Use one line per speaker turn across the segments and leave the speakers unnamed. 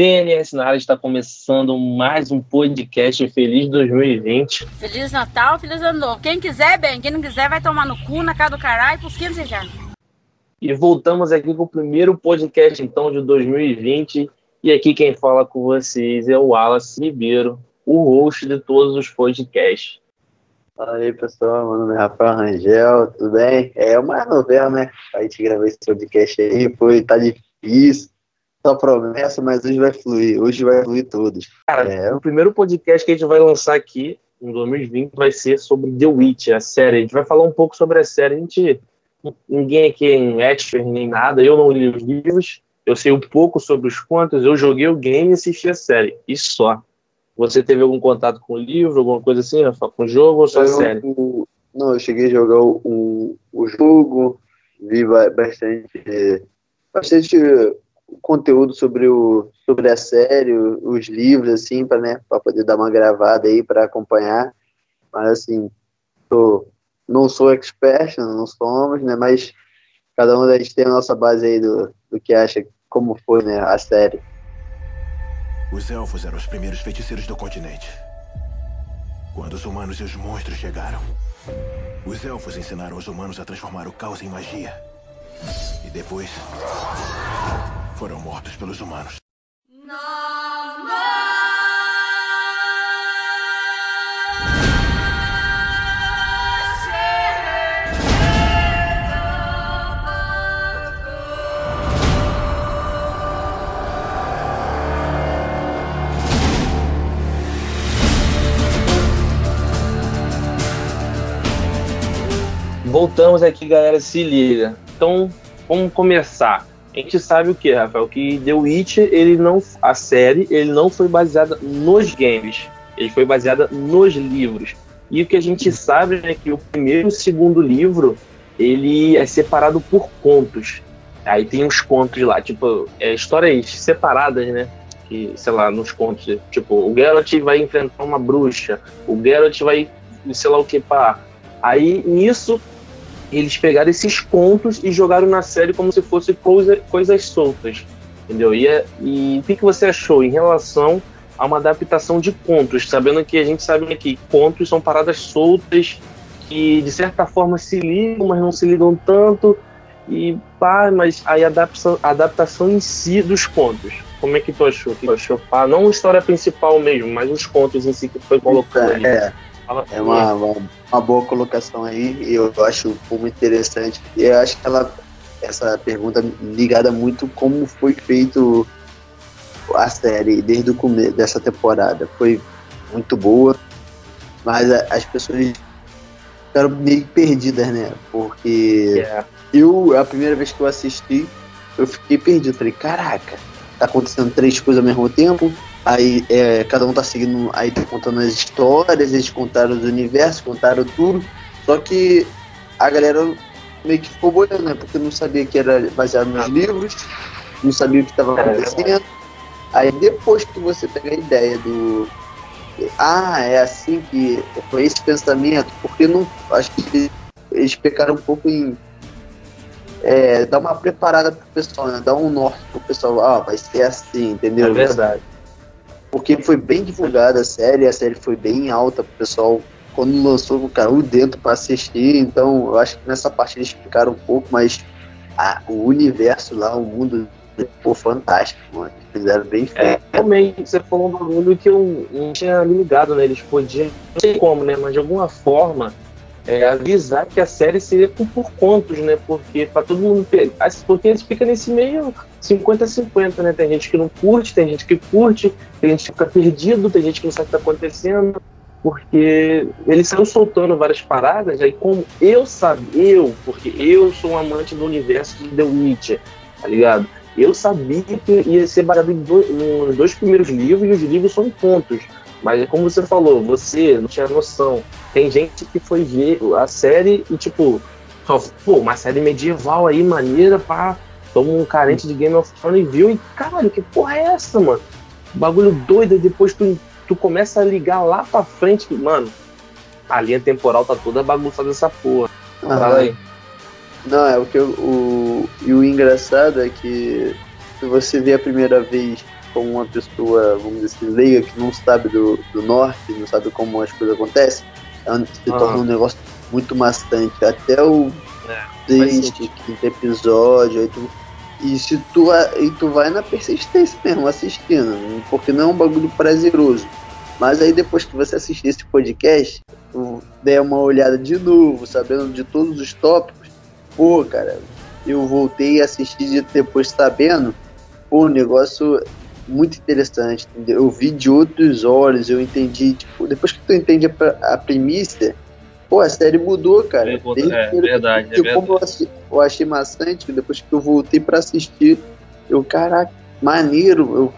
TNS na área está começando mais um podcast Feliz 2020.
Feliz Natal, Feliz Ano Novo. Quem quiser, bem. Quem não quiser, vai tomar no cu, na cara do caralho, pros quem desejar.
E voltamos aqui com o primeiro podcast, então, de 2020. E aqui quem fala com vocês é o Wallace Ribeiro, o host de todos os podcasts.
Fala aí, pessoal. Meu nome é Rafael Rangel, tudo bem? É uma novela, né? A gente gravou esse podcast aí, foi, tá difícil só promessa, mas hoje vai fluir. Hoje vai fluir todos.
Cara, é. o primeiro podcast que a gente vai lançar aqui em 2020 vai ser sobre The Witch, a série. A gente vai falar um pouco sobre a série. A gente, ninguém aqui é expert nem nada. Eu não li os livros. Eu sei um pouco sobre os contos. Eu joguei o game e assisti a série. E só. Você teve algum contato com o livro, alguma coisa assim, Rafa? Com o jogo ou só a série?
não, eu cheguei a jogar o, o jogo, vi bastante, bastante conteúdo sobre, o, sobre a série, os livros, assim, para né, poder dar uma gravada aí para acompanhar. Mas, assim, tô, não sou expert, não somos, né? Mas cada um da gente tem a nossa base aí do, do que acha, como foi né, a série.
Os elfos eram os primeiros feiticeiros do continente. Quando os humanos e os monstros chegaram, os elfos ensinaram os humanos a transformar o caos em magia. E depois, foram mortos pelos humanos.
Voltamos aqui, galera, se liga. Então, vamos começar a gente sabe o que, Rafael? Que The Witcher, ele não, a série, ele não foi baseada nos games, ele foi baseada nos livros. E o que a gente sabe é que o primeiro e o segundo livro, ele é separado por contos. Aí tem os contos lá, tipo, é, histórias separadas, né? Que, sei lá, nos contos, tipo, o Geralt vai enfrentar uma bruxa, o Geralt vai, sei lá o que, pá. Aí, nisso, eles pegaram esses contos e jogaram na série como se fosse coisa, coisas soltas, entendeu? E, é, e o que, que você achou em relação a uma adaptação de contos, sabendo que a gente sabe que contos são paradas soltas que de certa forma se ligam, mas não se ligam tanto e pá, mas aí a adaptação, a adaptação em si dos contos. Como é que tu achou? Que tu achou? Pá, não a história principal mesmo, mas os contos em si que foi colocado ali.
É. É uma, uma, uma, boa colocação aí, e eu acho muito interessante. E eu acho que ela, essa pergunta ligada muito como foi feito a série desde o começo dessa temporada. Foi muito boa, mas as pessoas ficaram meio perdidas, né? Porque yeah. eu, a primeira vez que eu assisti, eu fiquei perdido. Falei, caraca, tá acontecendo três coisas ao mesmo tempo Aí é, cada um tá seguindo, aí tá contando as histórias, eles contaram os universos, contaram tudo. Só que a galera meio que ficou boiando, né? Porque não sabia que era baseado nos livros, não sabia o que estava acontecendo. Aí depois que você pega a ideia do. Ah, é assim que. Foi esse pensamento, porque não. Acho que eles pecaram um pouco em. É, dar uma preparada pro pessoal, né? Dar um norte pro pessoal. Ah, vai ser assim, entendeu?
É verdade
porque foi bem divulgada a série, a série foi bem alta pro pessoal quando lançou, caiu dentro para assistir, então eu acho que nessa parte eles explicaram um pouco, mas a, o universo lá, o mundo, pô, fantástico, mano. Fizeram bem feito. É,
realmente, você falou um bagulho que eu não tinha me ligado, né? Eles podiam, não sei como, né? Mas de alguma forma, é, avisar que a série seria por, por contos, né? Porque para todo mundo. Porque eles ficam nesse meio 50-50, né? Tem gente que não curte, tem gente que curte, tem gente que fica perdido, tem gente que não sabe o que está acontecendo. Porque ele saiu soltando várias paradas, aí como eu sabia, eu, porque eu sou um amante do universo de The Witcher, tá ligado? Eu sabia que ia ser baseado nos dois primeiros livros e os livros são contos. Mas como você falou, você não tinha noção. Tem gente que foi ver a série e, tipo, pô, uma série medieval aí, maneira, pá. Toma um carente de Game of Thrones e viu e, caralho, que porra é essa, mano? Bagulho doido, e depois tu, tu começa a ligar lá pra frente, que, mano, a linha temporal tá toda bagunçada essa porra. Fala aí.
Não, é o que eu, o, e o engraçado é que se você vê a primeira vez como uma pessoa, vamos dizer assim, leiga, que não sabe do, do norte, não sabe como as coisas acontecem, é se torna um negócio muito maçante. Até o sexto, quinto episódio, aí tu, e se tu, e tu vai na persistência mesmo, assistindo, porque não é um bagulho prazeroso. Mas aí depois que você assistir esse podcast, tu der uma olhada de novo, sabendo de todos os tópicos, pô, cara, eu voltei a assistir depois sabendo, pô, o negócio muito interessante, entendeu? Eu vi de outros olhos, eu entendi, tipo, depois que tu entende a, a premissa, pô, a série mudou, cara.
É, é verdade, é verdade.
Como eu, achei, eu achei maçante, depois que eu voltei para assistir, eu, caraca, maneiro, eu,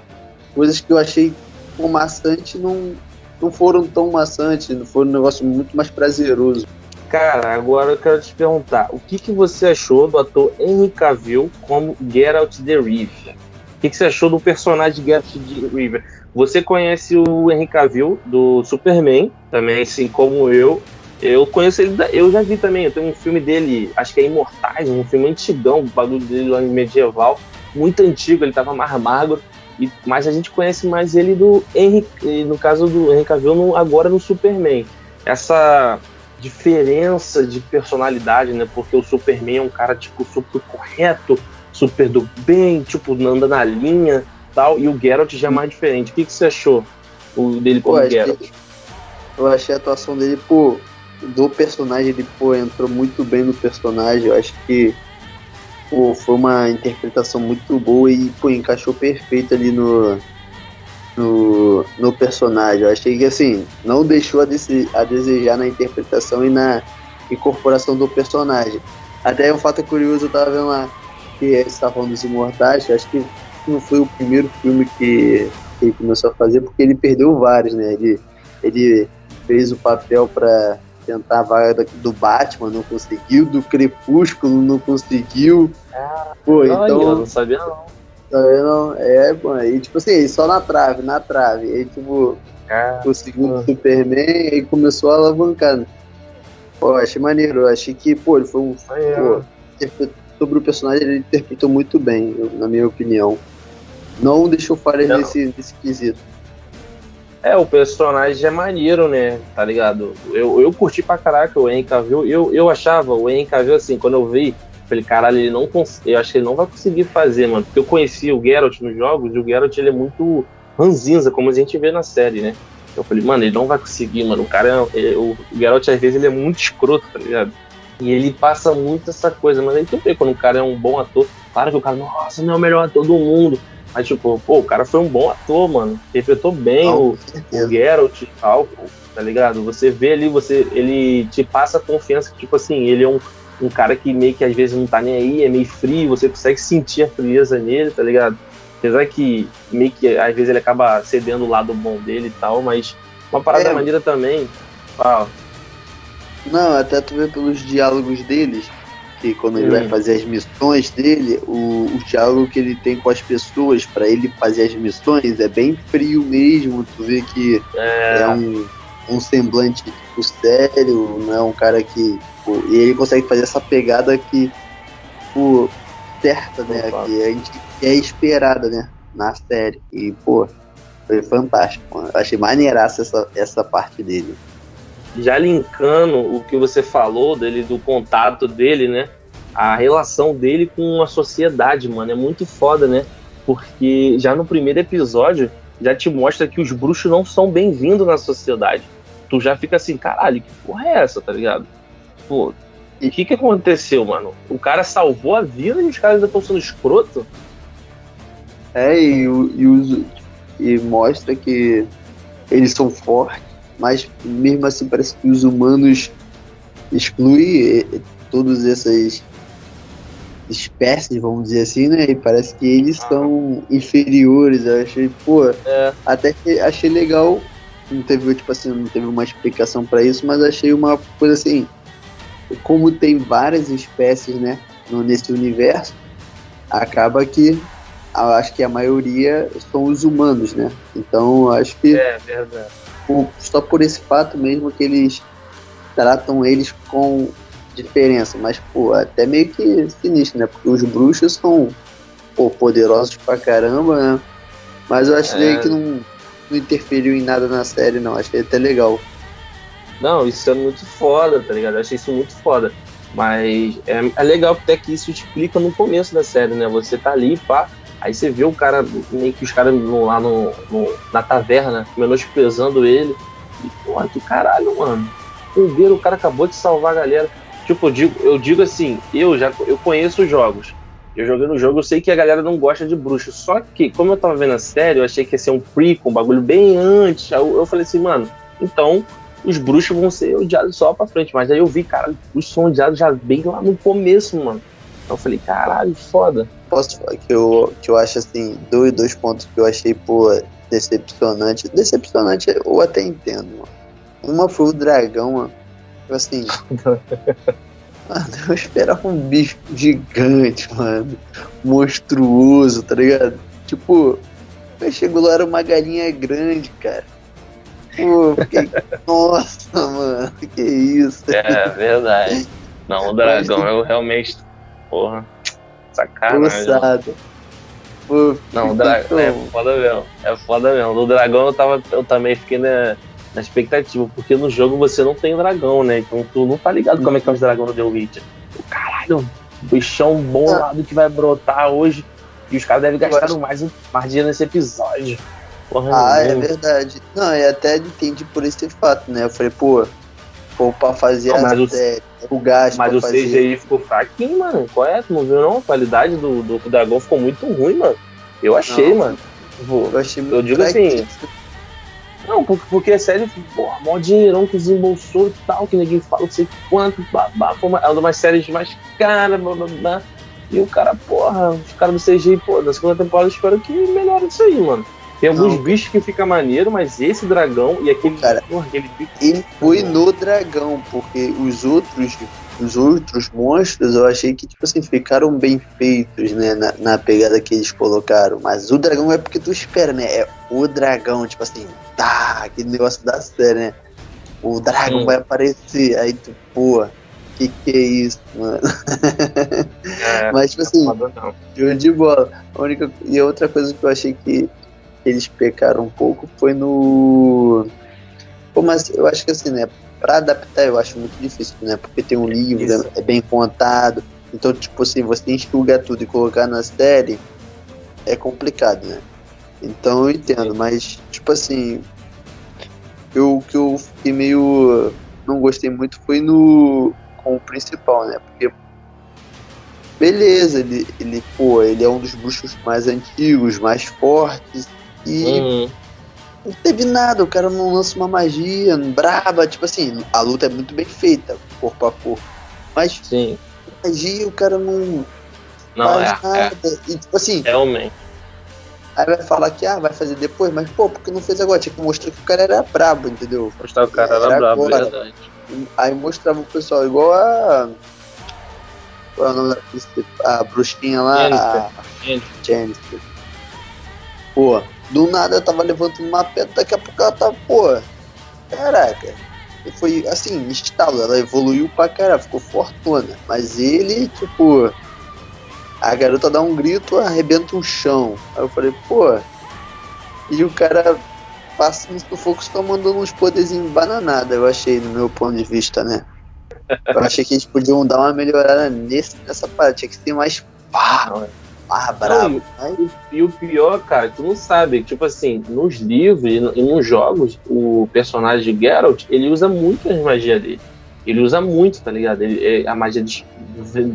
coisas que eu achei pô, maçante não, não foram tão maçantes, não foram um negócio muito mais prazeroso.
Cara, agora eu quero te perguntar, o que, que você achou do ator Henry Cavill como Geralt de Rivia? O que, que você achou do personagem Geralt de Rivia? Você conhece o Henry Cavill do Superman, também assim como eu. Eu conheço ele, eu já vi também, eu tenho um filme dele, acho que é Imortais, um filme antigão, o bagulho dele lá medieval, muito antigo, ele tava mais magro, e, mas a gente conhece mais ele do Henry, no caso do Henry Cavill, no, agora no Superman. Essa diferença de personalidade, né? Porque o Superman é um cara, tipo, super correto, super do bem, tipo, anda na linha tal, e o Geralt já é mais diferente. O que, que você achou o dele como Geralt?
Eu achei a atuação dele, pô, do personagem, ele, pô, entrou muito bem no personagem. Eu acho que pô, foi uma interpretação muito boa e, pô, encaixou perfeito ali no, no, no personagem. Eu achei que assim, não deixou a, dese, a desejar na interpretação e na incorporação do personagem. Até um fato curioso, eu tava vendo lá que você estava falando dos Imortais, acho que não foi o primeiro filme que, ele começou a fazer, porque ele perdeu vários, né? Ele, ele fez o papel para tentar a vaga do Batman, não conseguiu, do Crepúsculo não conseguiu.
Ah, Pô, não, então. Eu não sabia não.
Tá vendo? É, mano. E tipo assim, só na trave, na trave. Aí, tipo, ah, o segundo ah. Superman e começou a alavancar. Né? Pô, achei maneiro. Achei que, pô, ele foi um. pô, sobre o personagem, ele interpretou muito bem, na minha opinião. Não deixou falha nesse, nesse quesito.
É, o personagem é maneiro, né? Tá ligado? Eu, eu curti pra caraca o Henry Cavill. Eu, eu achava o Henry Cavill, assim, quando eu vi, Falei, caralho, ele não eu acho que ele não vai conseguir fazer, mano. Porque eu conheci o Geralt nos jogos e o Geralt ele é muito ranzinza, como a gente vê na série, né? Eu falei, mano, ele não vai conseguir, mano. O cara, é, o Geralt às vezes ele é muito escroto, tá ligado? E ele passa muito essa coisa, mas aí tu vê quando o cara é um bom ator. Claro que o cara, nossa, não é o melhor ator do mundo. Mas, tipo, pô, o cara foi um bom ator, mano. Interpretou bem o, o Geralt e tal, tá ligado? Você vê ali, você, ele te passa a confiança que, tipo assim, ele é um um cara que meio que às vezes não tá nem aí, é meio frio, você consegue sentir a frieza nele, tá ligado? Apesar que meio que às vezes ele acaba cedendo o lado bom dele e tal, mas uma parada é. maneira também. Fala.
Não, até tu vê pelos diálogos deles, que quando ele vai fazer as missões dele, o, o diálogo que ele tem com as pessoas para ele fazer as missões é bem frio mesmo. Tu vê que é, é um, um semblante tipo, sério, não é um cara que Tipo, e ele consegue fazer essa pegada que, tipo, certa, né? Que a gente é esperada, né? Na série. E, pô, foi fantástico. Mano. Achei maneiraça essa, essa parte dele.
Já linkando o que você falou dele, do contato dele, né? A relação dele com a sociedade, mano, é muito foda, né? Porque já no primeiro episódio já te mostra que os bruxos não são bem-vindos na sociedade. Tu já fica assim, caralho, que porra é essa, tá ligado? pô, e o que que aconteceu, mano? O cara salvou a vida e os caras ainda estão sendo escroto?
É, e, e, e mostra que eles são fortes, mas mesmo assim parece que os humanos excluem todas essas espécies, vamos dizer assim, né? E parece que eles ah. são inferiores. Eu achei, pô, é. até que achei legal. Não teve, tipo assim, não teve uma explicação para isso, mas achei uma coisa assim como tem várias espécies, né, nesse universo, acaba que acho que a maioria são os humanos, né? Então acho que
é verdade.
Só por esse fato mesmo que eles tratam eles com diferença, mas pô, até meio que sinistro, né? Porque os bruxos são pô, poderosos pra caramba, né? Mas eu achei
É.
que não, não interferiu em nada na série, não. Achei até legal.
Não, isso é muito foda, tá ligado? Eu achei isso muito foda. Mas é, é legal até que isso explica no começo da série, né? Você tá ali, pá, aí você vê o cara, meio que os caras lá no, no- na taverna, menosprezando ele. E, porra, que caralho, mano. Entenderam, o cara acabou de salvar a galera. Tipo, eu digo, eu digo assim, eu já eu conheço os jogos. Eu joguei no jogo, eu sei que a galera não gosta de bruxo. Só que, como eu tava vendo a série, eu achei que ia ser um prequel, um bagulho bem antes. Eu, eu falei assim, mano, então os bruxos vão ser odiados só pra frente. Mas aí eu vi, cara, os bruxos são odiados já bem lá no começo, mano. Então eu falei, caralho, foda.
Posso falar que eu, que eu acho assim, dois, dois pontos que eu achei, pô, decepcionante. Decepcionante eu até entendo, mano. Uma foi o dragão, mano. Tipo assim. mano, eu esperava um bicho gigante, mano. Monstruoso, tá ligado? Tipo, eu chego lá, era uma galinha grande, cara. Pô, eu fiquei, nossa, mano, que isso.
É verdade. Não, o dragão eu realmente. Porra. Sacanagem.
Pô,
Não, É foda mesmo. É foda mesmo. No dragão eu, tava, eu também fiquei na, na expectativa, porque no jogo você não tem dragão, né? Então tu não tá ligado como é que é os dragões do The Witcher. O caralho, bichão bolado que vai brotar hoje. E os caras devem gastar mais, mais dinheiro nesse episódio. Porra,
Ah, é verdade. Não, eu até entendi por esse fato, né? Eu falei, pô, pô, pra fazer
Não, mas o-
série, o gasto
Mas o
fazer.
CGI ficou fraquinho, mano. Qual é? Tu não viu não? A qualidade do, do dragão ficou muito ruim, mano. Eu achei,
Não.
mano. Pô,
Eu achei
Eu digo assim. Não, porque, porque a série, porra, mó dinheirão que desembolsou e tal, que ninguém fala, não sei quanto, babá, foi uma, uma das séries mais caras, blá, blá, blá. E o cara, porra, os caras do CGI, pô, da segunda temporada eu espero que melhore isso aí, mano. Tem alguns
Não.
bichos que fica maneiro, mas esse dragão e aquele,
Cara,
porra, aquele bicho.
E foi no dragão, porque os outros, os outros monstros eu achei que, tipo assim, ficaram bem feitos, né? Na, na pegada que eles colocaram. Mas o dragão é porque tu espera, né? É o dragão, tipo assim, tá, aquele negócio da série, né? O dragão
Hum.
vai aparecer, aí tu, pô, que que é isso, mano?
É,
Mas, tipo assim,
foda não.
De bola. A única... E a outra coisa que eu achei que eles pecaram um pouco foi no. Pô, mas eu acho que assim, né? Pra adaptar eu acho muito difícil, né? Porque tem um livro,
Isso.
é bem contado. Então, tipo assim, você enxugar tudo e colocar na série é complicado, né? Então eu entendo, mas, tipo assim, eu, o que eu fiquei meio. não gostei muito foi no. com o principal, né? Porque beleza, ele, ele, pô, ele é um dos bruxos mais antigos, mais fortes. E
Uhum.
não teve nada, o cara não lança uma magia, braba, tipo assim, a luta é muito bem feita, corpo a corpo. Mas
Sim.
magia o cara não
Não,
faz
é, é.
nada. E tipo assim,
Realmente.
aí vai falar que ah, vai fazer depois, mas pô, porque não fez agora? Tinha que mostrar que o cara era brabo, entendeu?
Mostrar o cara era
Era
brabo,
agora.
verdade.
Aí mostrava o pessoal igual a. Qual é o nome da a bruxinha lá? A
Gente,
Jennifer. Pô, do nada eu tava levantando uma pedra, daqui a pouco ela tava, pô. Caraca. E foi assim, estalo, ela evoluiu pra caralho, ficou fortuna. Mas ele, tipo. A garota dá um grito, arrebenta um chão. Aí eu falei, pô. E o cara passa no sufoco só mandando uns poderzinhos bananada, eu achei, no meu ponto de vista, né? Eu achei que eles podiam dar uma melhorada nesse, nessa parte, tinha que ser mais pá,
Não,
mais bravo. Aí,
E o pior, cara, tu não sabe, tipo assim, nos livros e, no- e nos jogos, o personagem de Geralt, ele usa muito as magias dele. Ele usa muito, tá ligado? Ele, é a magia de,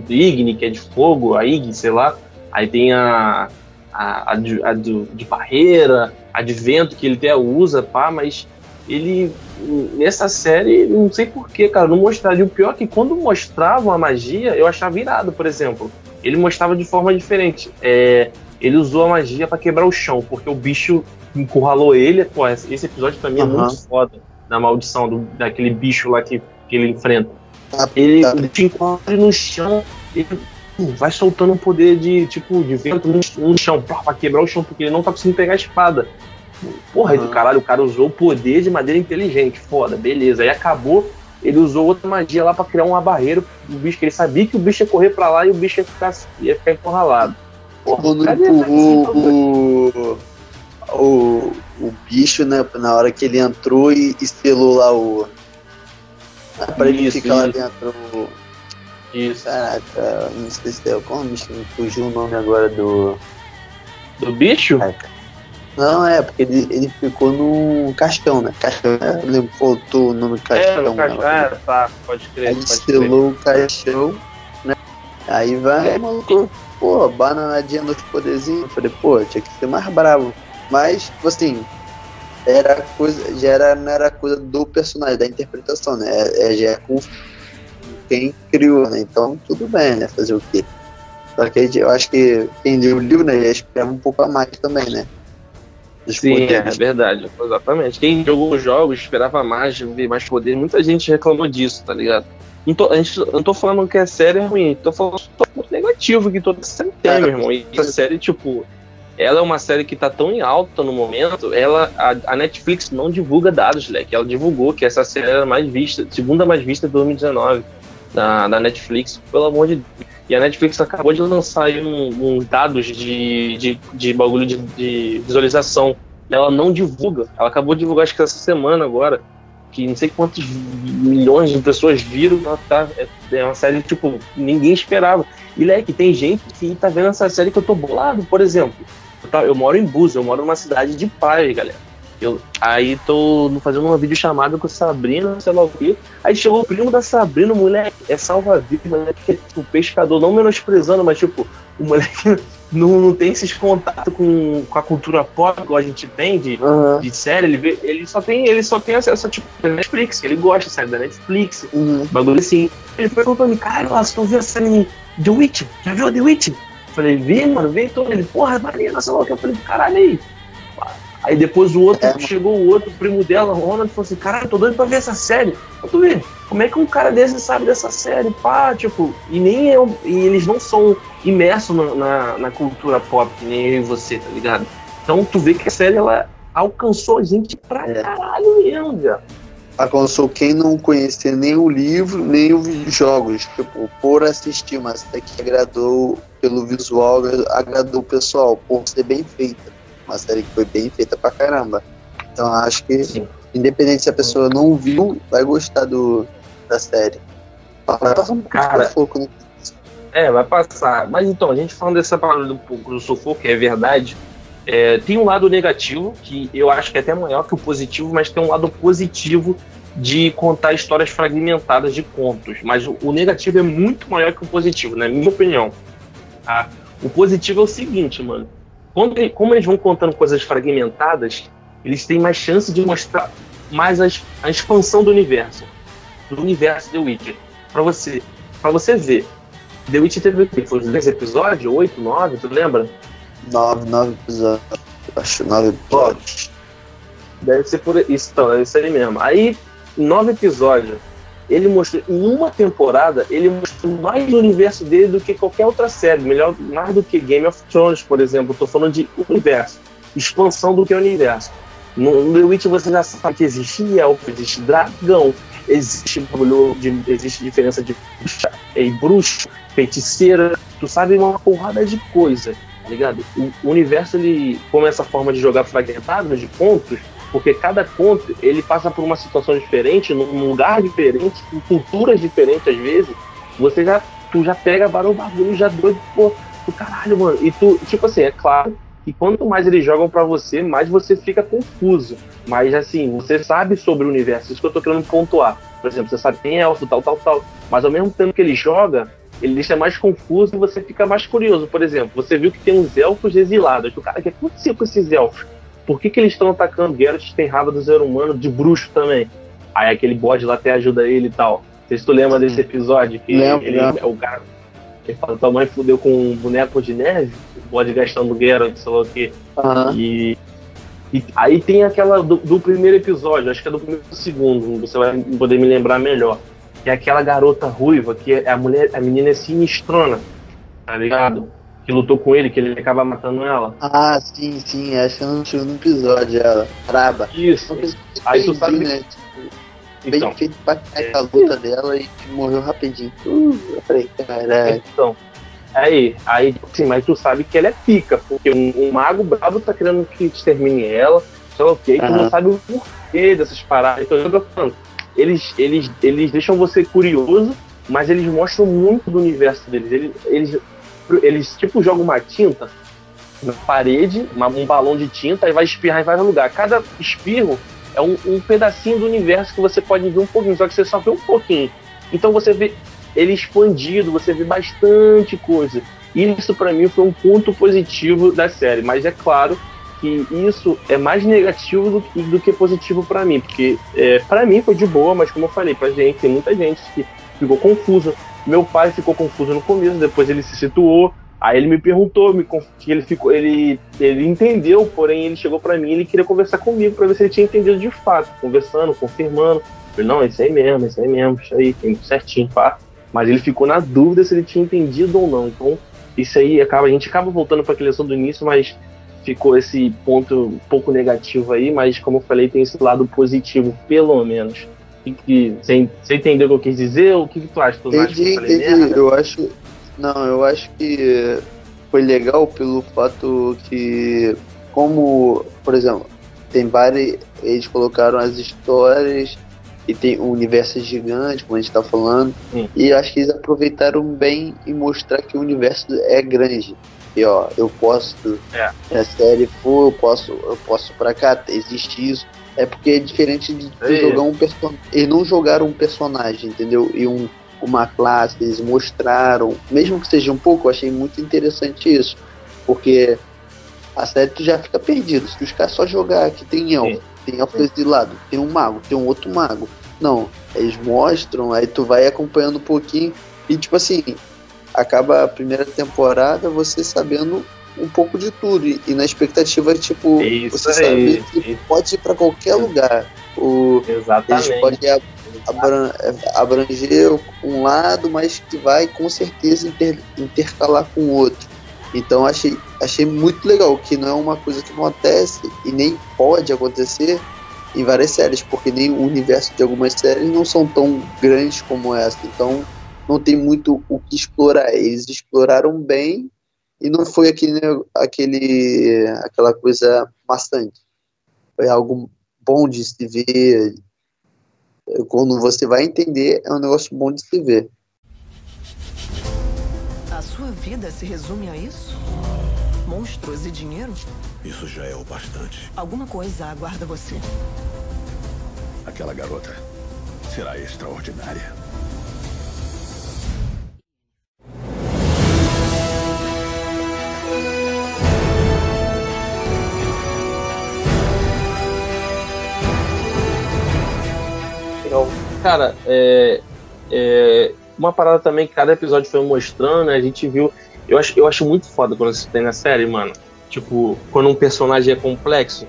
de Igni, que é de fogo, a Igni, sei lá. Aí tem a, a, a, de, a do- de barreira, a de vento, que ele até usa, pá, mas ele, nessa série, não sei porquê, cara, não mostraria. O pior é que quando mostravam a magia, eu achava irado, por exemplo. Ele mostrava de forma diferente. É, ele usou a magia pra quebrar o chão, porque o bicho encurralou ele. Pô, esse episódio pra mim é
Aham.
muito foda. Da maldição do, daquele bicho lá que, que ele enfrenta.
Tá-
Ele
tá.
te encontra no chão, ele vai soltando um poder de tipo de vento no, no chão, pá, pra quebrar o chão, porque ele não tá conseguindo pegar a espada. Porra, aí do caralho, o cara usou o poder de maneira inteligente, foda, beleza. Aí acabou, ele usou outra magia lá pra criar uma barreira do bicho, que ele sabia que o bicho ia correr pra lá e o bicho ia ficar, ia ficar encurralado.
Quando
Cadê
empurrou o, o, o bicho, né? Na hora que ele entrou e estelou lá o. A parede
Isso,
fica lá
isso.
dentro.
Isso.
Caraca, não sei se é. Como me fugiu o nome agora do.
Do bicho?
Não, é, porque ele, ele ficou no caixão, né? Caixão, né? Eu lembro, faltou o nome
É,
caixão.
no
né?
caixão. Ah, tá. Pode crer.
Aí
crer.
estelou o caixão, né? Aí vai, maluco, pô, bananadinha nos poderzinhos. Eu falei, pô, tinha que ser mais bravo. Mas, tipo assim, era coisa, já era, não era coisa do personagem, da interpretação, né? É, é- já é com quem criou, né? Então, tudo bem, né? Fazer o quê? Só que eu acho que quem leu o livro, né, já esperava um pouco a mais também, né?
Sim, é verdade, exatamente. Quem jogou os jogos esperava mais, ver mais poder. Muita gente reclamou disso, tá ligado? Não tô, a gente, não tô falando que a série é ruim, tô falando só muito negativo que toda série tem,
É.
meu irmão. E a série, tipo, ela é uma série que tá tão em alta no momento, ela, a, a Netflix não divulga dados, leque. Ela divulgou que essa série era mais vista, segunda mais vista de 2019 da, da Netflix, pelo amor de Deus. E a Netflix acabou de lançar uns dados de, de, de bagulho de, de visualização. Ela não divulga. Ela acabou de divulgar, acho que essa semana agora, que não sei quantos milhões de pessoas viram. Ela tá, é, é uma série, tipo, ninguém esperava. E, leque, tem gente que tá vendo essa série que eu tô bolado, por exemplo. Eu, tá- eu moro em Búzios, eu moro numa cidade de praia, galera. Eu, aí tô fazendo uma videochamada com a Sabrina, sei lá o quê. Aí chegou o primo da Sabrina, o moleque é salva-vida, moleque é tipo pescador, não menosprezando, mas tipo, o moleque não, não tem esses contatos com, com a cultura pop igual a gente tem de,
Aham.
de série, ele, vê, ele só tem ele só tem acesso a tipo Netflix, ele gosta de série da Netflix,
Uhum.
bagulho assim. Ele foi pra mim, lá, você não viu a série The Witch? Já viu The Witch? Eu falei, vi, mano, vi, então ele, porra, lá o que. Eu falei, caralho aí. Aí depois o outro,
É.
chegou o outro, primo dela, o Ronald, falou assim, caralho, tô doido pra ver essa série. Tô vendo, como é que um cara desse sabe dessa série, pá, tipo, e nem eu, e eles não são imersos na, na, na cultura pop, nem eu e você, tá ligado? Então tu vê que a série, ela alcançou a gente pra
É.
caralho mesmo, já.
alcançou quem não conhecia nem o livro, nem os jogos. Tipo, por assistir uma série que agradou pelo visual, agradou o pessoal, por ser bem feita. Uma série que foi bem feita pra caramba. Então acho que,
Sim.
independente se a pessoa não viu, vai gostar do, da série. Vai passar um pouco
Cara,
de foco, né?
É, vai passar. Mas então, a gente falando dessa palavra do, do sufoco, que é verdade, é, tem um lado negativo, que eu acho que é até maior que o positivo, mas tem um lado positivo de contar histórias fragmentadas de contos. Mas o, o negativo é muito maior que o positivo, na minha opinião. Tá? O positivo é o seguinte, mano. Quando como eles vão contando coisas fragmentadas, eles têm mais chance de mostrar mais a, a expansão do universo. Do universo The Witcher. Pra você, pra você ver. The Witch teve o quê? Foi uns 10 episódios? 8, 9, tu lembra?
Nove, nove episódios. Acho nove episódios.
Deve ser por isso, então, é isso aí mesmo. Aí, em nove episódios, ele mostrou, em uma temporada, ele mostrou mais do universo dele do que qualquer outra série. Melhor, mais do que Game of Thrones, por exemplo. Tô falando de universo. Expansão do que é universo. No, The Witch você já sabe que existe elfo, existe dragão, existe de, existe diferença de bruxa, e bruxo, feiticeira, tu sabe uma porrada de coisa, tá ligado? O, o universo, ele, como essa forma de jogar fragmentado, de pontos, porque cada conto, ele passa por uma situação diferente, num lugar diferente, com culturas diferentes às vezes, você já, tu já pega varou o bagulho já doido, pô, do caralho, mano. E tu, tipo assim, é claro que quanto mais eles jogam pra você, mais você fica confuso. Mas assim, você sabe sobre o universo, isso que eu tô querendo pontuar. Por exemplo, você sabe que tem elfo, tal, tal, tal. Mas ao mesmo tempo que ele joga, ele deixa mais confuso e você fica mais curioso. Por exemplo, você viu que tem uns elfos exilados. O cara, o que aconteceu com esses elfos? Por que, que eles estão atacando Geralt tem raiva do ser humano, de bruxo também? Aí aquele bode lá até ajuda ele e tal. Não sei se tu lembra desse episódio que
Lembro,
ele,
lembro.
o cara ele fala, tua mãe fudeu com um boneco de neve, o bode gastando Geralt, sei lá o quê.
Aham.
E, e aí tem aquela do, do primeiro episódio, acho que é do primeiro segundo, você vai poder me lembrar melhor. Que é aquela garota ruiva, que é a mulher, a menina é sinistrona, tá ligado? Que lutou com ele, que ele acaba matando ela.
Ah, sim, sim, acho que eu não tive no episódio ela. Braba.
Isso. Aí tu sabe-
né? Tipo, bem
Então,
feito pra caraca a luta dela e morreu rapidinho. Uh, eu falei, caralho.
Então, Aí, aí, sim, mas tu sabe que ela é pica, porque um, um mago brabo tá querendo que extermine ela, sei lá o quê, e tu não sabe o porquê dessas paradas. Então eu tô falando, eles, eles, eles deixam você curioso, mas eles mostram muito do universo deles. Eles, eles, eles tipo, jogam uma tinta na parede, uma, um balão de tinta, e vai espirrar em vários lugares. Cada espirro é um, um, pedacinho do universo que você pode ver um pouquinho, só que você só vê um pouquinho. Então você vê ele expandido, você vê bastante coisa. Isso para mim foi um ponto positivo da série, mas é claro que isso é mais negativo do que, do que positivo para mim, porque é, para mim foi de boa, mas como eu falei, pra gente, tem muita gente que ficou confusa. Meu pai ficou confuso no começo, depois ele se situou, aí ele me perguntou, me que ele ficou, ele, ele entendeu, porém ele chegou para mim, ele queria conversar comigo para ver se ele tinha entendido de fato, conversando, confirmando. Eu, não, isso aí mesmo, isso aí mesmo, isso aí, tem certinho, pá mas ele ficou na dúvida se ele tinha entendido ou não. Então, isso aí acaba, a gente acaba voltando para aquele assunto do início, mas ficou esse ponto um pouco negativo aí, mas como eu falei, tem esse lado positivo, pelo menos. Que, você, você entendeu o que eu quis dizer? O que, que tu acha? Tu
entendi, acha entendi. Eu acho. Não, eu acho que foi legal pelo fato que, como, por exemplo, tem vários. Eles colocaram as histórias e tem um universo gigante, como a gente está falando, Sim. e acho que eles aproveitaram bem e mostrar que o universo é grande. E ó, eu posso, é. se a série for, eu posso, eu posso pra cá, existe isso. É porque é diferente de, de jogar um personagem. Eles não jogaram um personagem, entendeu? E um, uma classe, eles mostraram, mesmo que seja um pouco, eu achei muito interessante isso. Porque a série tu já fica perdido. Se os caras só jogar que tem elfo, tem elfo lado, tem um mago, tem um outro mago. Não, eles mostram, aí tu vai acompanhando um pouquinho e tipo assim, acaba a primeira temporada você sabendo um pouco de tudo e, e na expectativa tipo
Isso
você
aí.
sabe que pode ir para qualquer lugar. O
Exatamente.
eles podem abranger um lado, mas que vai com certeza inter, intercalar com o outro. Então achei, achei muito legal, que não é uma coisa que acontece e nem pode acontecer em várias séries, porque nem o universo de algumas séries não são tão grandes como essa. Então não tem muito o que explorar. Eles exploraram bem e não foi aquele, aquele aquela coisa maçante. Foi algo bom de se ver. Quando você vai entender, é um negócio bom de se ver.
A sua vida se resume a isso? Monstros e dinheiro?
Isso já é o bastante.
Alguma coisa aguarda você.
Aquela garota será extraordinária.
Cara, é, é, uma parada também que cada episódio foi mostrando, né? A gente viu. Eu acho, eu acho muito foda quando você tem na série, mano. Tipo, quando um personagem é complexo.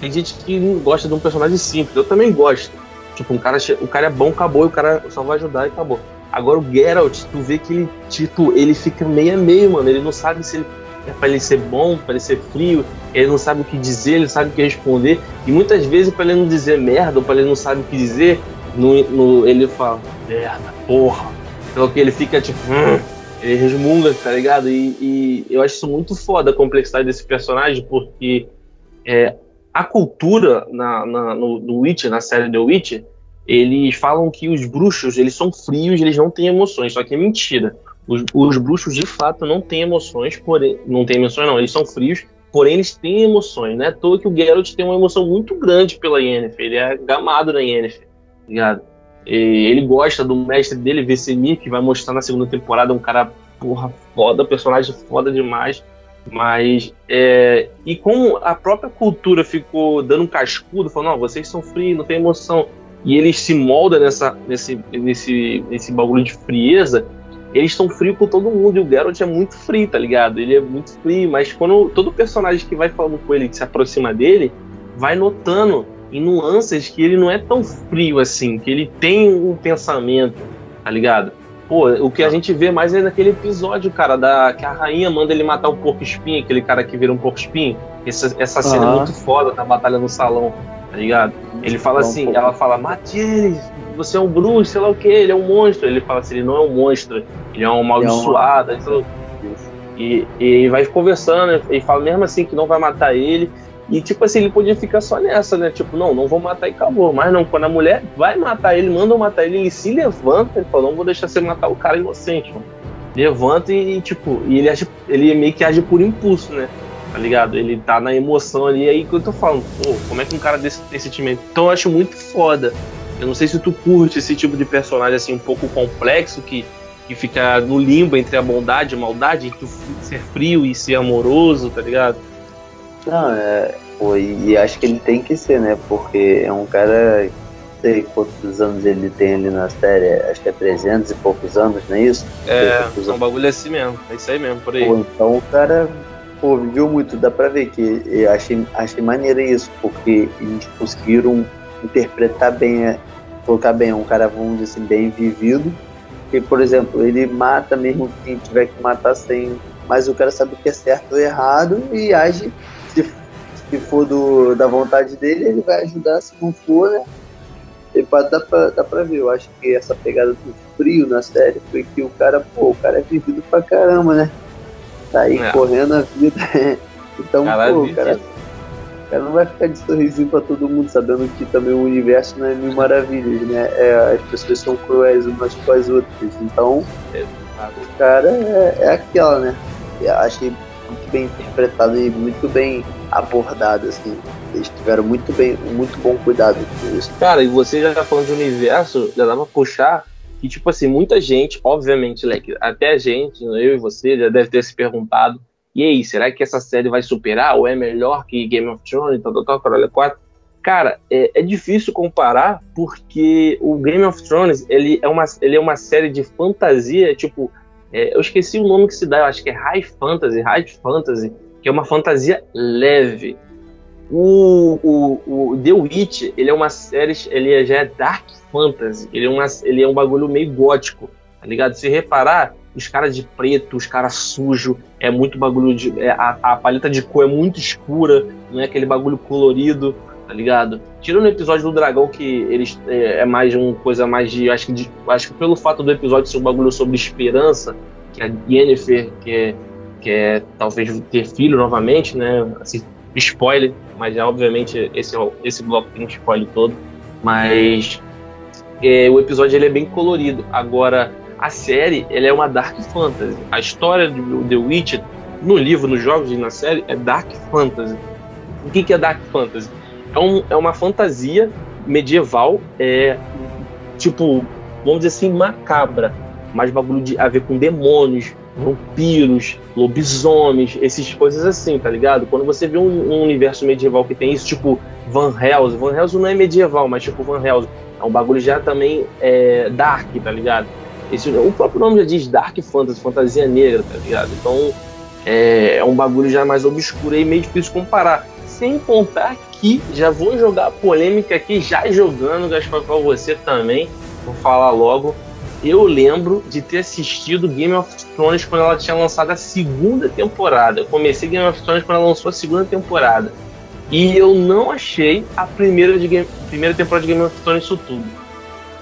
Tem gente que gosta de um personagem simples. Eu também gosto. Tipo, um cara, o cara é bom, acabou, e o cara só vai ajudar e acabou. Agora o Geralt, tu vê que ele, tipo, ele fica meio a meio, mano. Ele não sabe se ele é pra ele ser bom, pra ele ser frio, ele não sabe o que dizer, ele sabe o que responder. E muitas vezes, pra ele não dizer merda, ou pra ele não sabe o que dizer, no, no, ele fala, merda, porra. Então que ele fica tipo, hum, ele resmunga, tá ligado? E, e, eu acho isso muito foda a complexidade desse personagem, porque é, a cultura na, na, no, no na série The Witcher, eles falam que os bruxos, eles são frios, eles não têm emoções, só que é mentira. Os, os bruxos, de fato, não têm emoções, porém, não têm emoções não, eles são frios, porém eles têm emoções, né? À toa que o Geralt tem uma emoção muito grande pela Yennefer, ele é gamado na Yennefer ligado? E ele gosta do mestre dele, Vesemir, que vai mostrar na segunda temporada um cara, porra, foda, personagem foda demais. Mas, é, e como a própria cultura ficou dando um cascudo, falando, não, vocês são frios, não tem emoção, e eles se moldam nessa, nesse, nesse, nesse bagulho de frieza, eles estão frios com todo mundo, e o Geralt é muito frio, tá ligado? Ele é muito frio, mas quando todo personagem que vai falando com ele, que se aproxima dele, vai notando em nuances que ele não é tão frio assim, que ele tem um pensamento, tá ligado? Pô, o que a gente vê mais é naquele episódio, cara, da que a rainha manda ele matar o porco espinho, aquele cara que vira um porco espinho. Essa, essa cena é muito foda da batalha no salão, tá ligado? Ele fala assim, ela fala, Matias, você é um bruxo, sei lá o que, ele é um monstro. Ele fala assim, ele não é um monstro, ele é um amaldiçoado, sei lá o e, e vai conversando, e fala mesmo assim que não vai matar ele. E tipo assim, ele podia ficar só nessa, né? Tipo, não, não vou matar e acabou. Mas não, quando a mulher vai matar ele, manda matar ele, ele se levanta, ele fala, não vou deixar você matar o cara inocente, mano. Levanta e, tipo, e ele, age, ele meio que age por impulso, né? Tá ligado? Ele tá na emoção ali, aí que eu tô falando, pô, como é que um cara desse tem sentimento? Então eu acho muito foda. Eu não sei se tu curte esse tipo de personagem assim, um pouco complexo, que que fica no limbo entre a bondade e a maldade, entre ser frio e ser amoroso, tá ligado?
Não, é. Pô, e, e acho que ele tem que ser, né? Porque é um cara. Não sei quantos anos ele tem ali na série, acho que é 300 e poucos anos, não é isso?
É, é um bagulho assim mesmo, é isso aí mesmo, por aí.
Pô, então o cara, pô, viveu muito, dá pra ver que eu achei, achei maneiro isso, porque eles conseguiram interpretar bem, é, colocar bem, é um cara, vamos dizer assim, bem vivido, que, por exemplo, ele mata mesmo quem tiver que matar sem, mas o cara sabe o que é certo ou errado e age, se, se for do, da vontade dele, ele vai ajudar, se não for, né, e pá, dá, pra, dá pra ver, eu acho que essa pegada do frio na série foi que o cara, pô, o cara é vivido pra caramba, né? Tá aí
É.
correndo a vida. então,
Cara,
pô, o cara, o cara não vai ficar de sorrisinho pra todo mundo, sabendo que também o universo não é mil maravilhas, né? É, as pessoas são cruéis umas com as outras. Então, o cara é, é aquela, né? Eu achei muito bem interpretado e muito bem abordado, assim. Eles tiveram muito bem, muito bom cuidado com isso.
Cara, e você já tá falando de universo, já dá pra puxar que, tipo assim, muita gente, obviamente, Leque, até a gente, eu e você, já deve ter se perguntado, e aí, será que essa série vai superar ou é melhor que Game of Thrones, tal, tal, tal, caralho, 4? Cara, é, é difícil comparar porque o Game of Thrones, ele é uma, ele é uma série de fantasia, tipo, é, eu esqueci o nome que se dá, eu acho que é High Fantasy, High Fantasy, que é uma fantasia leve. O, o, o The Witch, ele é uma série, ele já é Dark Fantasy, ele é, uma, ele é um bagulho meio gótico, tá ligado? Se reparar, os caras de preto, os caras sujos, é muito bagulho de. é, a, a paleta de cor é muito escura, não é aquele bagulho colorido, tá ligado? Tirando o episódio do dragão, que eles é, é mais uma coisa mais de. Acho que, de, acho que pelo fato do episódio ser um bagulho sobre esperança, que a Yennefer quer, quer talvez ter filho novamente, né? Assim, spoiler, mas já obviamente esse, esse bloco tem um spoiler todo. Mas é, o episódio ele é bem colorido. Agora, a série ele é uma Dark Fantasy. A história do The Witcher, no livro, nos jogos e na série, é Dark Fantasy. O que, que é Dark Fantasy? É, um, é uma fantasia medieval, é, tipo, vamos dizer assim, macabra. Mais bagulho de, a ver com demônios, vampiros, lobisomens, essas coisas assim, tá ligado? Quando você vê um, um universo medieval que tem isso, tipo Van Helsing, Van Helsing não é medieval, mas tipo Van Helsing, é um bagulho já também é, dark, tá ligado? Esse, o próprio nome já diz Dark Fantasy, fantasia negra, tá ligado? Então é, é um bagulho já mais obscuro e meio difícil comparar. Sem contar que já vou jogar a polêmica aqui, já jogando, Gaspar, pra você também, vou falar logo. Eu lembro de ter assistido Game of Thrones quando ela tinha lançado a segunda temporada. Eu comecei Game of Thrones quando ela lançou a segunda temporada. E eu não achei a primeira, de Game, primeira temporada de Game of Thrones isso tudo.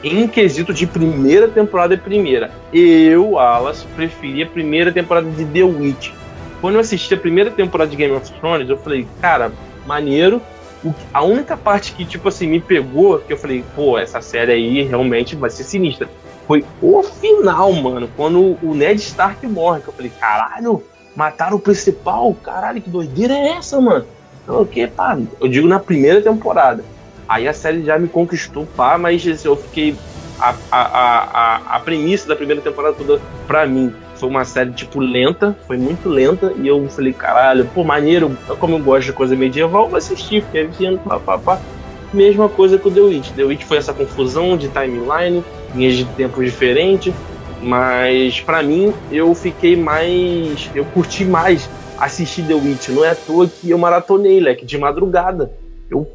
Em quesito de primeira temporada e primeira. Eu, Alas, preferi a primeira temporada de The Witch. Quando eu assisti a primeira temporada de Game of Thrones, eu falei, cara, maneiro. A única parte que, tipo assim, me pegou, que eu falei, pô, essa série aí realmente vai ser sinistra. Foi o final, mano, quando o Ned Stark morre. Que eu falei, caralho, mataram o principal? Caralho, que doideira é essa, mano? O que, pá? Eu digo na primeira temporada. Aí a série já me conquistou, pá, mas assim, eu fiquei. A, a, a, a, premissa da primeira temporada toda, pra mim, foi uma série, tipo, lenta, foi muito lenta, e eu falei, caralho, pô, maneiro, como eu gosto de coisa medieval, vou assistir, fiquei vendo, pá, pá, pá. Mesma coisa com The Witch. The Witch foi essa confusão de timeline, linhas de tempos diferentes, mas pra mim eu fiquei mais. Eu curti mais assistir The Witch. Não é à toa que eu maratonei, leque, de madrugada. Eu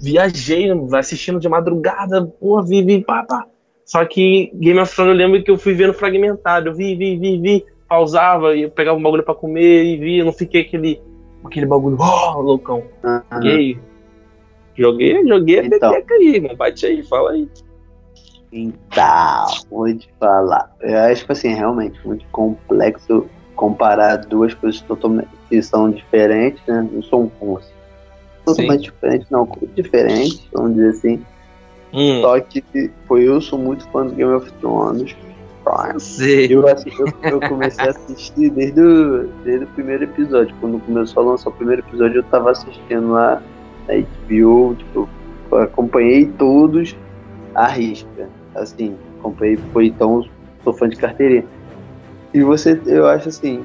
viajei assistindo de madrugada, porra, vi, vi, pá, pá. Só que Game of Thrones eu lembro que eu fui vendo fragmentado. Eu vi, vi, vi, vi, pausava e eu pegava um bagulho pra comer e via, eu não fiquei aquele. aquele bagulho, oh, loucão. Joguei. Joguei, joguei a
Então.
peteca aí, irmão. Bate aí, fala aí.
Então, vou te falar. Eu acho que assim, realmente muito complexo comparar duas coisas totalmente que são diferentes, né? Não são assim, totalmente diferentes, não, diferentes, vamos dizer assim.
Hum,
Só que foi eu sou muito fã do Game of Thrones. Eu, assi- eu, eu comecei a assistir desde o, desde o primeiro episódio. Quando começou a lançar o primeiro episódio, eu tava assistindo lá na HBO, tipo, acompanhei todos à risca. Assim, acompanhei, foi então, sou fã de carteirinha. E você, eu acho assim,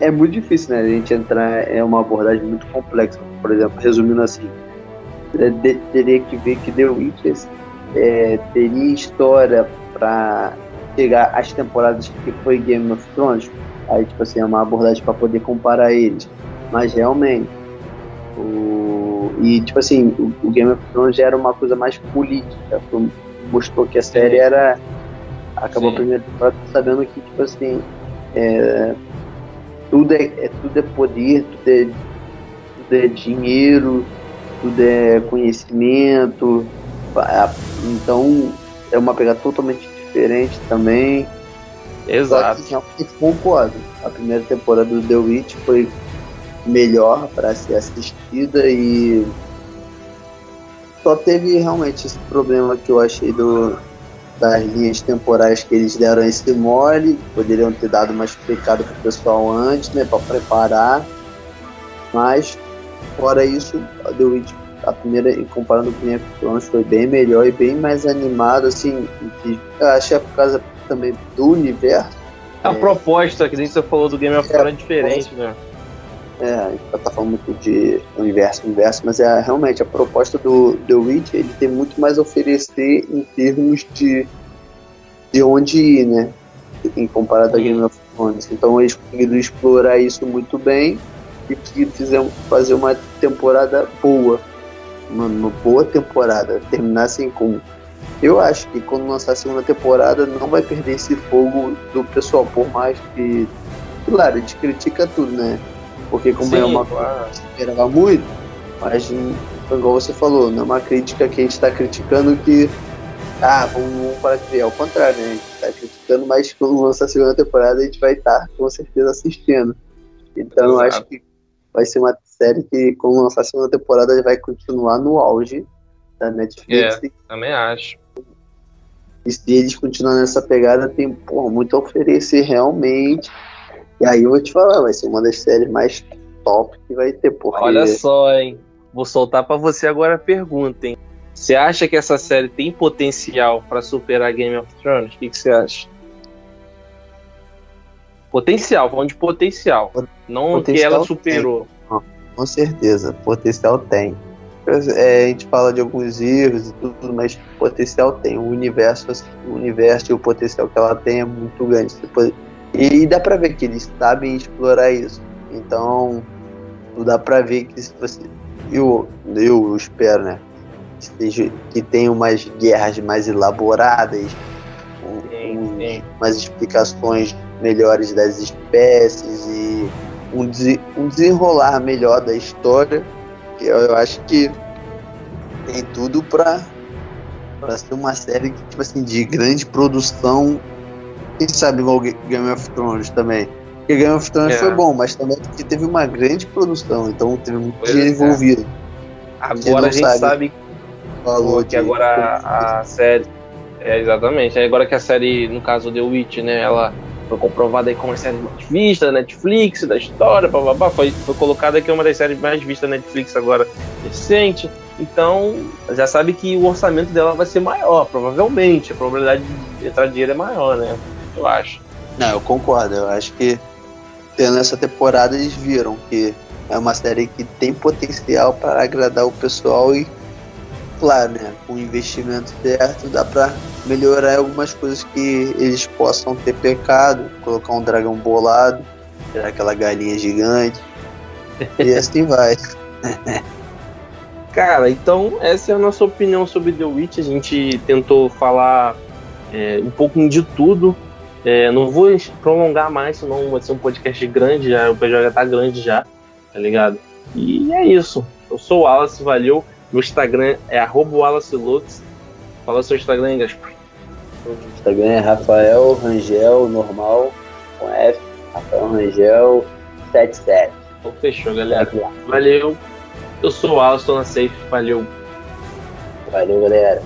é muito difícil, né? A gente entrar, é uma abordagem muito complexa. Por exemplo, resumindo assim, é, de- teria que ver que The Witcher é, teria história pra chegar às temporadas que foi Game of Thrones. Aí, tipo assim, é uma abordagem pra poder comparar eles. Mas realmente, o... e tipo assim, o, Game of Thrones já era uma coisa mais política. Mostrou que a série era. Acabou
Sim.
a primeira temporada sabendo que, tipo assim, é, tudo, é, é- tudo é poder, tudo é, tudo é dinheiro, tudo é conhecimento. Então é uma pegada totalmente diferente também.
Exato.
Só que realmente concordo. A primeira temporada do The Witch foi melhor para ser assistida e só teve realmente esse problema que eu achei do, das linhas temporais que eles deram esse mole. Poderiam ter dado uma explicada pro pessoal antes, né? para preparar. Mas fora isso, a The Witch, a primeira, comparando com Game of Thrones, foi bem melhor e bem mais animado, assim. e Eu achei por causa também do universo.
A proposta que nem você falou do Game of
É,
Thrones é diferente, né?
É, a gente tá falando muito de universo, universo, mas é realmente a proposta do The Witch, ele tem muito mais a oferecer em termos de, de onde ir, né? Em comparado a Game of Thrones. Então eles conseguiram explorar isso muito bem e conseguiram fizer- fazer uma temporada boa. Uma, uma boa temporada. Terminar assim com. Eu acho que quando lançar a segunda temporada não vai perder esse fogo do pessoal, por mais que. Claro, a gente critica tudo, né? Porque como é
Sim,
uma
claro.
esperava muito, mas igual você falou, não é uma crítica que a gente está criticando que ah, vamos, vamos para criar, ao contrário, né? A gente está criticando, mas quando lança a segunda temporada a gente vai estar com certeza assistindo. Então eu
Exato.
acho que vai ser uma série que quando lançar a segunda temporada vai continuar no auge da Netflix
É. Também acho.
e se eles continuarem nessa pegada, tem pô, muito a oferecer realmente. E aí eu vou te falar, vai ser uma das séries mais top que vai ter, porque
Olha só, hein? Vou soltar pra você agora a pergunta, hein? Você acha que essa série tem potencial pra superar Game of Thrones? O que, que você acha? Potencial, falando de potencial. Não que
Potencial
ela superou.
com certeza, potencial tem. É, a gente fala de alguns erros e tudo, mas potencial tem. O universo, o universo e o potencial que ela tem é muito grande. Você pode- E dá pra ver que eles sabem explorar isso. Então, dá pra ver que se você. Eu, eu espero, né? Que, seja, que tenha umas guerras mais elaboradas,
Sim,
um-
sim.
umas explicações melhores das espécies e um, dese- um desenrolar melhor da história. Que eu, eu acho que tem tudo pra, pra ser uma série que, tipo assim, de grande produção. Quem sabe igual Ga- Game of Thrones também. Porque Game of Thrones
É.
foi bom, mas também porque teve uma grande produção, então teve muito
Pois
dinheiro
é.
envolvido.
Agora a gente
sabe.
sabe
Falou
que agora a, a série. É, exatamente. Aí Agora que a série, no caso The Witch, né? Ela foi comprovada aí como a série mais vista da Netflix, da história, bababá, foi, foi colocada aqui uma das séries mais vistas da Netflix agora recente. Então, já sabe que o orçamento dela vai ser maior, provavelmente. A probabilidade de entrar dinheiro é maior, né? Eu acho.
Não, eu concordo. Eu acho que tendo essa temporada eles viram que é uma série que tem potencial para agradar o pessoal e, claro, né, com o investimento certo dá para melhorar algumas coisas que eles possam ter pecado, colocar um dragão bolado, tirar aquela galinha gigante e assim vai.
Cara, então essa é a nossa opinião sobre The Witch. A gente tentou falar é, um pouco de tudo. É, não vou prolongar mais, senão vai ser um podcast grande já. O PJ tá grande já. tá ligado? E é isso. Eu sou o Wallace, valeu. Meu Instagram é arroba Wallace Lutz. Fala seu Instagram aí, Gaspar.
O Instagram é Rafael Rangel, normal, com F, Rafael Rangel 77.
Então fechou, galera. Valeu. Eu sou o Wallace, tô na Safe. Valeu.
Valeu, galera.